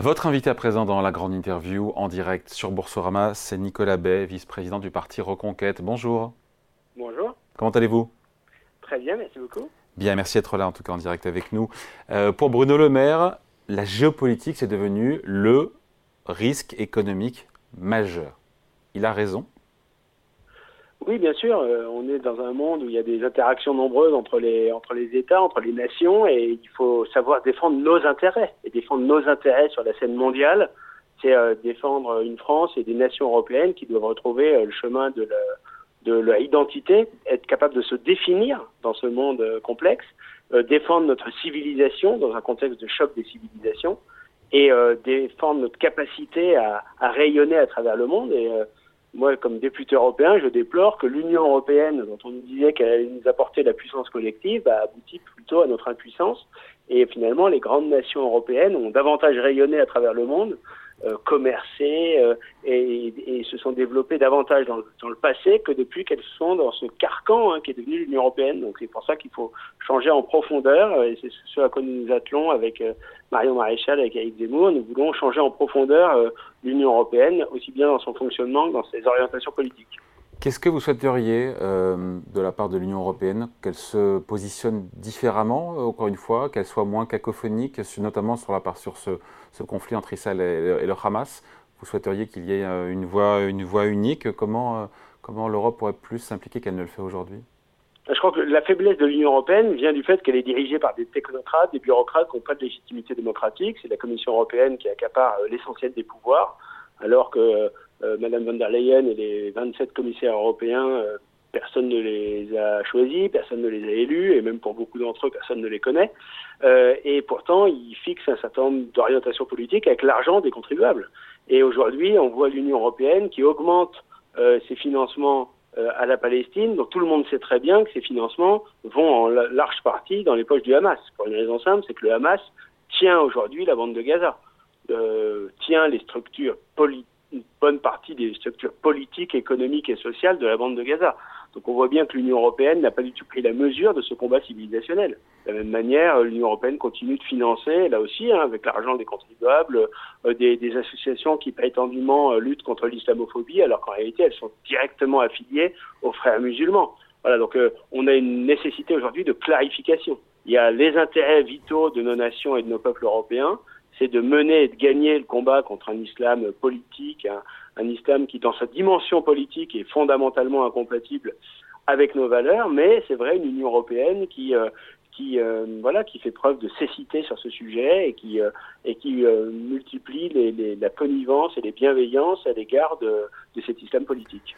Votre invité à présent dans la grande interview en direct sur Boursorama, c'est Nicolas Bay, vice-président du parti Reconquête. Bonjour. Bonjour. Comment allez-vous? Très bien, merci beaucoup. Bien, merci d'être là en tout cas en direct avec nous. Euh, pour Bruno Le Maire, la géopolitique c'est devenu le risque économique majeur. Il a raison oui, bien sûr. Euh, on est dans un monde où il y a des interactions nombreuses entre les, entre les États, entre les nations, et il faut savoir défendre nos intérêts. Et défendre nos intérêts sur la scène mondiale, c'est euh, défendre une France et des nations européennes qui doivent retrouver euh, le chemin de, de leur identité, être capable de se définir dans ce monde complexe, défendre notre civilisation dans un contexte de choc des civilisations, et défendre notre capacité à, à, rayonner à travers le monde. Et moi, comme député européen, je déplore que l'Union européenne, dont on nous disait qu'elle allait nous apporter la puissance collective, bah, aboutit plutôt à notre impuissance. Et finalement, les grandes nations européennes ont davantage rayonné à travers le monde euh, commercer euh, et, et, se sont développées davantage dans, le passé que depuis qu'elles sont dans ce carcan hein, qui est devenu l'Union européenne. Donc c'est pour ça qu'il faut changer en profondeur et c'est ce à quoi nous nous attelons avec euh, Marion Maréchal, avec Eric Zemmour. Nous voulons changer en profondeur euh, l'Union européenne, aussi bien dans son fonctionnement que dans ses orientations politiques. Qu'est-ce que vous souhaiteriez euh, de la part de l'Union européenne Qu'elle se positionne différemment, euh, encore une fois, qu'elle soit moins cacophonique, notamment sur, la part, sur ce, ce conflit entre Israël et, le Hamas. Vous souhaiteriez qu'il y ait euh, une voie, une voie unique. Comment, comment l'Europe pourrait plus s'impliquer qu'elle ne le fait aujourd'hui? Je crois que la faiblesse de l'Union européenne vient du fait qu'elle est dirigée par des technocrates, des bureaucrates qui n'ont pas de légitimité démocratique. C'est la Commission européenne qui accapare l'essentiel des pouvoirs, alors que euh, Madame von der Leyen et les 27 commissaires européens, euh, personne ne les a choisis, personne ne les a élus, et même pour beaucoup d'entre eux, personne ne les connaît. Euh, et pourtant, ils fixent un certain nombre d'orientations politiques avec l'argent des contribuables. Et aujourd'hui, on voit l'Union européenne qui augmente ses financements à la Palestine, donc tout le monde sait très bien que ces financements vont en large partie dans les poches du Hamas. Pour une raison simple, c'est que le Hamas tient aujourd'hui la bande de Gaza, euh, tient les structures une bonne partie des structures politiques, économiques et sociales de la bande de Gaza. Donc on voit bien que l'Union européenne n'a pas du tout pris la mesure de ce combat civilisationnel. De la même manière, l'Union européenne continue de financer, là aussi, hein, avec l'argent des contribuables, euh, des, des, associations qui prétendument euh, luttent contre l'islamophobie, alors qu'en réalité, elles sont directement affiliées aux frères musulmans. Voilà, donc euh, on a une nécessité aujourd'hui de clarification. Il y a les intérêts vitaux de nos nations et de nos peuples européens, c'est de mener et de gagner le combat contre un islam politique, un, islam qui, dans sa dimension politique, est fondamentalement incompatible avec nos valeurs, mais c'est vrai une Union européenne qui euh, euh, voilà qui fait preuve de cécité sur ce sujet et qui euh, multiplie les, la connivence et les bienveillances à l'égard de cet islam politique.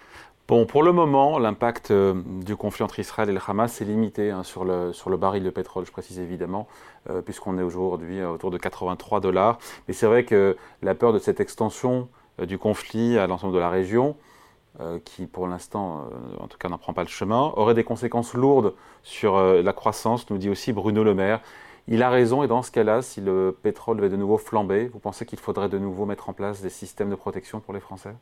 Bon, pour le moment, l'impact euh, du conflit entre Israël et le Hamas est limité hein, sur, le, baril de pétrole, je précise évidemment, euh, puisqu'on est aujourd'hui euh, autour de 83 dollars. Mais c'est vrai que la peur de cette extension du conflit à l'ensemble de la région, qui pour l'instant, en tout cas, n'en prend pas le chemin, aurait des conséquences lourdes sur la croissance, nous dit aussi Bruno Le Maire. Il a raison, et dans ce cas-là, si le pétrole devait de nouveau flamber, vous pensez qu'il faudrait de nouveau mettre en place des systèmes de protection pour les Français?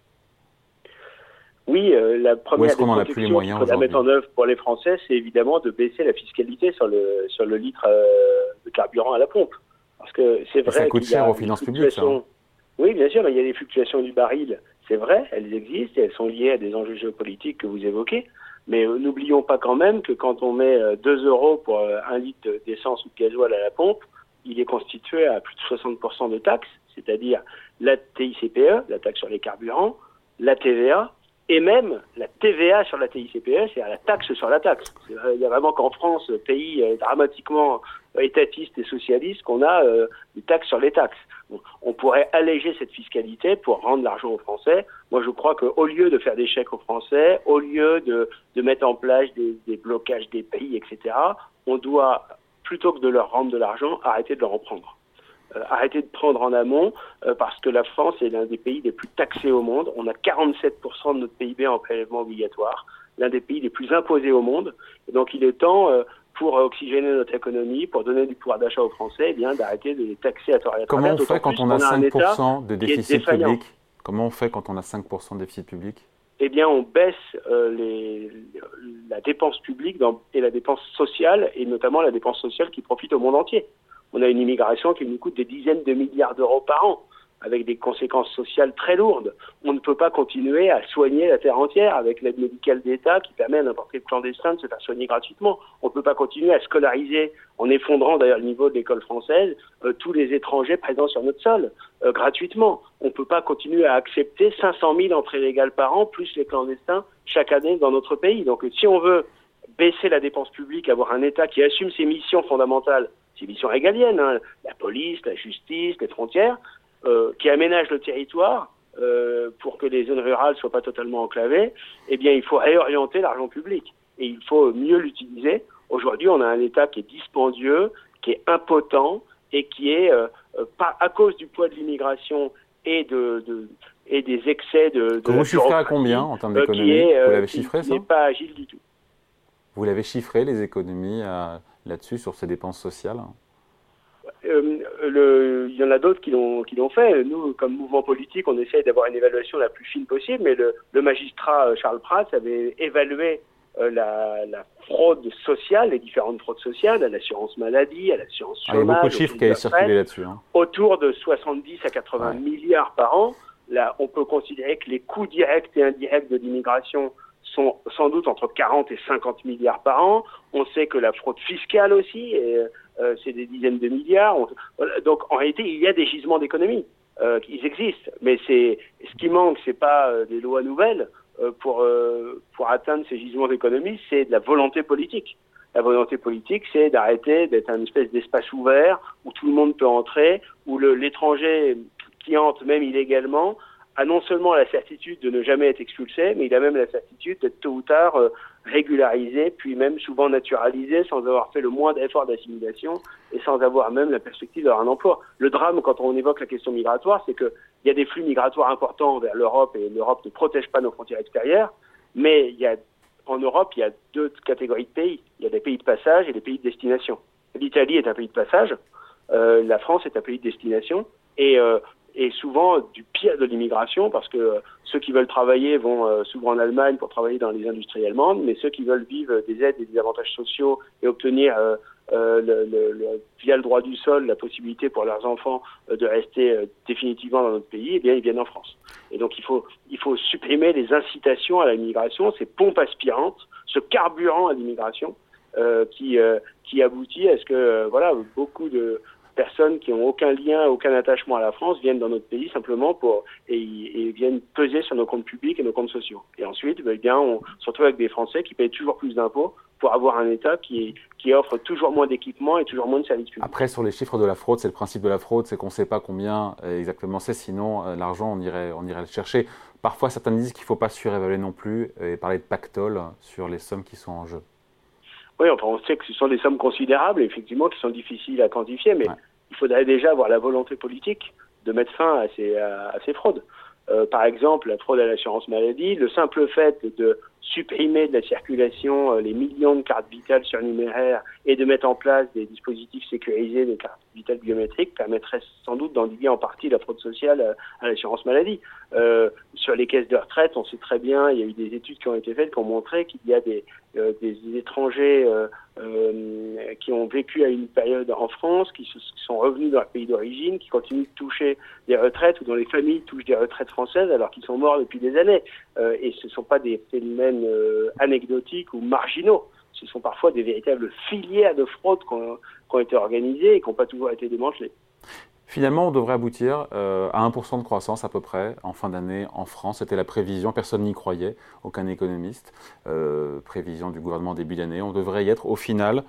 Oui, euh, la première des protection à mettre en œuvre pour les Français, c'est évidemment de baisser la fiscalité sur le sur le litre euh, de carburant à la pompe, parce que c'est vrai. ça coûte cher aux finances publiques. Hein. Oui, bien sûr, mais il y a des fluctuations du baril. C'est vrai, elles existent et elles sont liées à des enjeux géopolitiques que vous évoquez. Mais euh, n'oublions pas quand même que quand on met 2 euros pour un litre d'essence ou de gasoil à la pompe, il est constitué à plus de 60% de taxes, c'est-à-dire la TICPE, la taxe sur les carburants, la TVA et même la TVA sur la TICPE, c'est la taxe sur la taxe. Il y a vraiment qu'en France, pays euh, dramatiquement étatiste et socialiste, qu'on a euh, des taxes sur les taxes. on pourrait alléger cette fiscalité pour rendre l'argent aux Français. Moi, je crois qu'au lieu de faire des chèques aux Français, au lieu de, de mettre en place des, des blocages des pays, etc., on doit, plutôt que de leur rendre de l'argent, arrêter de leur en prendre. Euh, arrêter de prendre en amont euh, parce que la France est l'un des pays les plus taxés au monde. On a 47% de notre PIB en prélèvement obligatoire, l'un des pays les plus imposés au monde. Et donc il est temps euh, pour oxygéner notre économie, pour donner du pouvoir d'achat aux Français, eh bien d'arrêter de les taxer à tort et à Comment on fait quand on a 5% de déficit public Comment on fait quand on a 5% de déficit public eh bien, on baisse les, la dépense publique dans, et la dépense sociale, et notamment la dépense sociale qui profite au monde entier on a une immigration qui nous coûte des dizaines de milliards d'euros par an. avec des conséquences sociales très lourdes. On ne peut pas continuer à soigner la terre entière avec l'aide médicale d'État qui permet à n'importe quel clandestin de se faire soigner gratuitement. On ne peut pas continuer à scolariser, en effondrant d'ailleurs le niveau de l'école française, euh, tous les étrangers présents sur notre sol euh, gratuitement. On ne peut pas continuer à accepter 500 000 entrées légales par an, plus les clandestins chaque année dans notre pays. Donc si on veut baisser la dépense publique, avoir un État qui assume ses missions fondamentales, ses missions régaliennes, hein, la police, la justice, les frontières, euh, qui aménage le territoire euh, pour que les zones rurales soient pas totalement enclavées, eh bien, il faut réorienter l'argent public et il faut mieux l'utiliser. Aujourd'hui, on a un État qui est dispendieux, qui est impotent et qui est, euh, pas à cause du poids de l'immigration et de, de, et des excès de. de vous chiffrez à combien en termes d'économie Vous l'avez chiffré ça n'est pas agile du tout. Vous l'avez chiffré les économies là-dessus sur ces dépenses sociales euh, le, il y en a d'autres qui l'ont fait. Nous, comme mouvement politique, on essaye d'avoir une évaluation la plus fine possible, mais le, le magistrat euh, Charles Prats avait évalué euh, la, la, fraude sociale, les différentes fraudes sociales, à l'assurance maladie, à l'assurance chômage. Ah, il y a beaucoup de chiffres qui avaient circulé là-dessus. Hein. Autour de 70 à 80 milliards par an. Là, on peut considérer que les coûts directs et indirects de l'immigration sont sans doute entre 40 et 50 milliards par an. On sait que la fraude fiscale aussi, euh, c'est des dizaines de milliards. Donc en réalité, il y a des gisements d'économie. Euh, ils existent, mais c'est ce qui manque, c'est pas euh, des lois nouvelles euh, pour pour atteindre ces gisements d'économie, c'est de la volonté politique. La volonté politique, c'est d'arrêter d'être un espèce d'espace ouvert où tout le monde peut entrer, où l'étranger qui entre même illégalement a non seulement la certitude de ne jamais être expulsé, mais il a même la certitude d'être tôt ou tard euh, régularisé, puis même souvent naturalisé sans avoir fait le moindre effort d'assimilation et sans avoir même la perspective d'avoir un emploi. Le drame, quand on évoque la question migratoire, c'est qu'il y a des flux migratoires importants vers l'Europe et l'Europe ne protège pas nos frontières extérieures, mais il y a, en Europe, il y a deux catégories de pays. Il y a des pays de passage et des pays de destination. L'Italie est un pays de passage, euh, la France est un pays de destination, et euh, et souvent du pire de l'immigration parce que ceux qui veulent travailler vont euh, souvent en Allemagne pour travailler dans les industries allemandes, mais ceux qui veulent vivre des aides et des avantages sociaux et obtenir euh, euh, via le droit du sol la possibilité pour leurs enfants de rester définitivement dans notre pays, eh bien ils viennent en France. Et donc il faut il faut supprimer les incitations à l'immigration, ces pompes aspirantes, ce carburant à l'immigration qui qui aboutit à ce que voilà beaucoup de personnes qui n'ont aucun lien, aucun attachement à la France viennent dans notre pays simplement pour et, et viennent peser sur nos comptes publics et nos comptes sociaux. Et ensuite, ben, bien, on se retrouve avec des Français qui payent toujours plus d'impôts pour avoir un État qui, qui offre toujours moins d'équipements et toujours moins de services publics. Après, sur les chiffres de la fraude, c'est le principe de la fraude, c'est qu'on ne sait pas combien euh, exactement c'est, sinon euh, l'argent, on irait, on irait le chercher. Parfois, certains disent qu'il ne faut pas surévaluer non plus et parler de pactole sur les sommes qui sont en jeu. Oui, enfin, on sait que ce sont des sommes considérables, effectivement, qui sont difficiles à quantifier, mais il faudrait déjà avoir la volonté politique de mettre fin à ces, fraudes. Euh, par exemple, la fraude à l'assurance maladie, le simple fait de supprimer de la circulation euh, les millions de cartes vitales surnuméraires et de mettre en place des dispositifs sécurisés de cartes vitales biométriques permettrait sans doute d'endiguer en partie la fraude sociale euh, à, l'assurance maladie. Euh, sur les caisses de retraite, on sait très bien, il y a eu des études qui ont été faites qui ont montré qu'il y a des, des étrangers qui ont vécu à une période en France, qui, sont revenus dans leur pays d'origine, qui continuent de toucher des retraites ou dont les familles touchent des retraites françaises alors qu'ils sont morts depuis des années. et ce ne sont pas des phénomènes euh, anecdotiques ou marginaux. Ce sont parfois des véritables filières de fraude qui ont, été organisées et qui n'ont pas toujours été démantelées. Finalement, on devrait aboutir euh, à 1% de croissance à peu près en fin d'année en France. C'était la prévision, personne n'y croyait, aucun économiste. Euh, prévision du gouvernement début d'année. On devrait y être au final.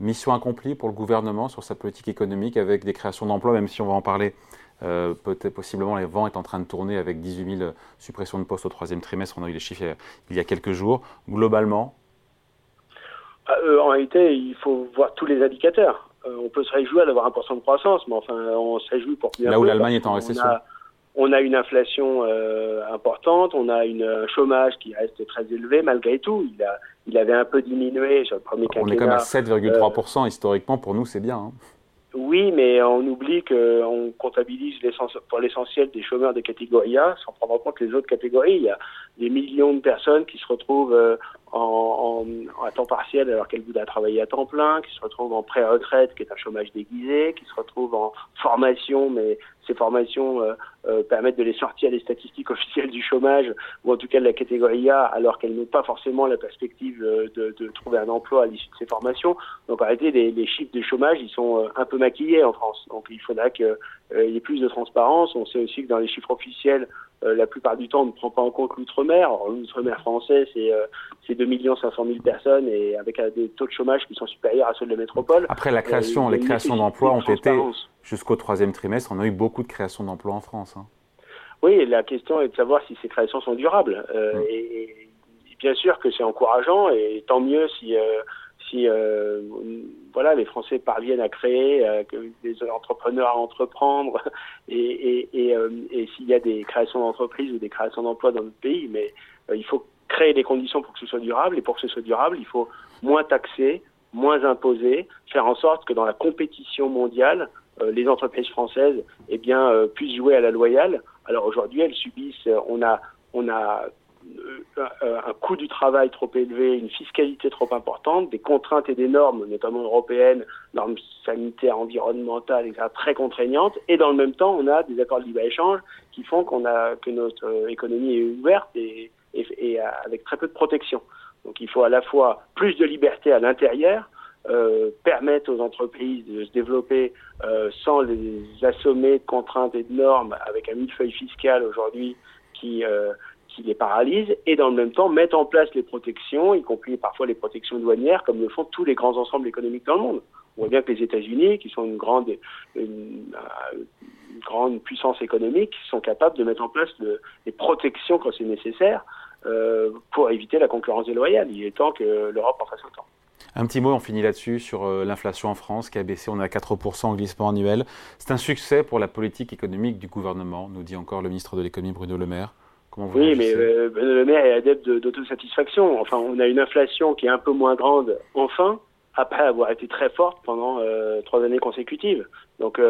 Mission accomplie pour le gouvernement sur sa politique économique avec des créations d'emplois, même si on va en parler euh, peut-être possiblement les vents est en train de tourner avec 18 000 suppressions de postes au troisième trimestre. On a eu les chiffres il y a quelques jours. Globalement ah, euh, En réalité, il faut voir tous les indicateurs. Euh, on peut se réjouir d'avoir un pourcent de croissance, mais enfin, on se réjouit pour Là où l'Allemagne est en récession. On a, une inflation importante, on a une, un chômage qui reste très élevé malgré tout. Il, a, il avait un peu diminué sur le premier quinquennat. On est quand même à 7,3%. historiquement, pour nous, c'est bien. Hein. Oui, mais on oublie qu'on comptabilise pour l'essentiel des chômeurs de catégorie A, sans prendre en compte les autres catégories. Il y a des millions de personnes qui se retrouvent euh, en, à temps partiel alors qu'elle voudrait travailler à temps plein, qui se retrouvent en pré-retraite, qui est un chômage déguisé, qui se retrouvent en formation, mais ces formations euh, euh, permettent de les sortir des statistiques officielles du chômage, ou en tout cas de la catégorie A, alors qu'elles n'ont pas forcément la perspective euh, de, de, trouver un emploi à l'issue de ces formations. Donc en réalité, les, les, chiffres de chômage, ils sont un peu maquillés en France. Donc il faudra qu'il y ait plus de transparence. On sait aussi que dans les chiffres officiels, la plupart du temps, on ne prend pas en compte l'outre-mer. L'outre-mer français, c'est c'est 2 500 000 personnes et avec des taux de chômage qui sont supérieurs à ceux de la métropole. Après, la création, les créations d'emplois ont été jusqu'au troisième trimestre, on a eu beaucoup de créations d'emplois en France. Hein. Oui, la question est de savoir si ces créations sont durables. Euh, et, bien sûr que c'est encourageant, et tant mieux si, euh, si euh, voilà, les Français parviennent à créer, que des entrepreneurs à entreprendre, et, et s'il y a des créations d'entreprises ou des créations d'emplois dans notre pays. Mais il faut créer des conditions pour que ce soit durable, et pour que ce soit durable, il faut moins taxer, moins imposer, faire en sorte que dans la compétition mondiale, euh, les entreprises françaises eh bien, euh, puissent jouer à la loyale. Alors aujourd'hui, elles subissent, euh, on a, on a un coût du travail trop élevé, une fiscalité trop importante, des contraintes et des normes, notamment européennes, normes sanitaires, environnementales, etc., très contraignantes, et dans le même temps, on a des accords de libre-échange qui font qu'on a que notre économie est ouverte et, avec très peu de protection. Donc il faut à la fois plus de liberté à l'intérieur, euh, permettre aux entreprises de se développer euh, sans les assommer de contraintes et de normes avec un millefeuille fiscal aujourd'hui qui, euh, qui les paralyse et dans le même temps mettre en place les protections, y compris parfois les protections douanières comme le font tous les grands ensembles économiques dans le monde. On voit bien que les États-Unis, qui sont une grande, puissance économique, sont capables de mettre en place le, les protections quand c'est nécessaire euh, pour éviter la concurrence déloyale. Il est temps que l'Europe en fasse autant. Un petit mot, on finit là-dessus, sur euh, l'inflation en France qui a baissé, on est à 4% en glissement annuel. C'est un succès pour la politique économique du gouvernement, nous dit encore le ministre de l'économie Bruno Le Maire. Comment vous oui, mais euh, Bruno Le Maire est adepte d'autosatisfaction. Enfin, on a une inflation qui est un peu moins grande, enfin, après avoir été très forte pendant euh, trois années consécutives. Donc,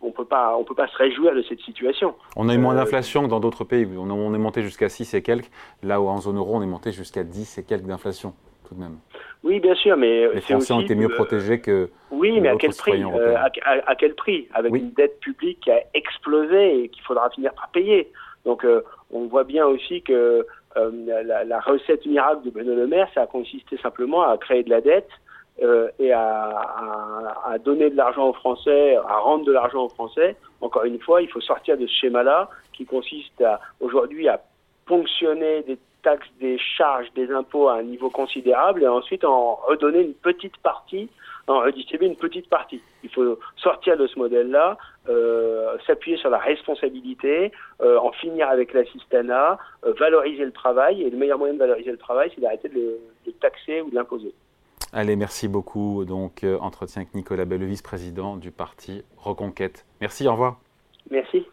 on peut pas, on peut pas se réjouir de cette situation. On a eu moins d'inflation que dans d'autres pays. On, on est monté jusqu'à 6 et quelques, là où en zone euro, on est monté jusqu'à 10 et quelques d'inflation, tout de même. Oui, bien sûr, mais les Français ont été mieux protégés que oui, mais à quel prix euh, à, quel prix? Avec une dette publique qui a explosé et qu'il faudra finir par payer. Donc, euh, on voit bien aussi que euh, la, recette miracle de Bruno Le Maire, ça a consisté simplement à créer de la dette et à, donner de l'argent aux Français, à rendre de l'argent aux Français. Encore une fois, il faut sortir de ce schéma-là qui consiste à aujourd'hui à ponctionner des taxes, des charges, des impôts à un niveau considérable et ensuite en redonner une petite partie, en redistribuer une petite partie. Il faut sortir de ce modèle-là, euh, s'appuyer sur la responsabilité, euh, en finir avec l'assistanat, euh, valoriser le travail. Et le meilleur moyen de valoriser le travail, c'est d'arrêter de, le, taxer ou de l'imposer. Allez, merci beaucoup. Donc, entretien avec Nicolas Belle, vice-président du parti Reconquête. Merci, au revoir. Merci.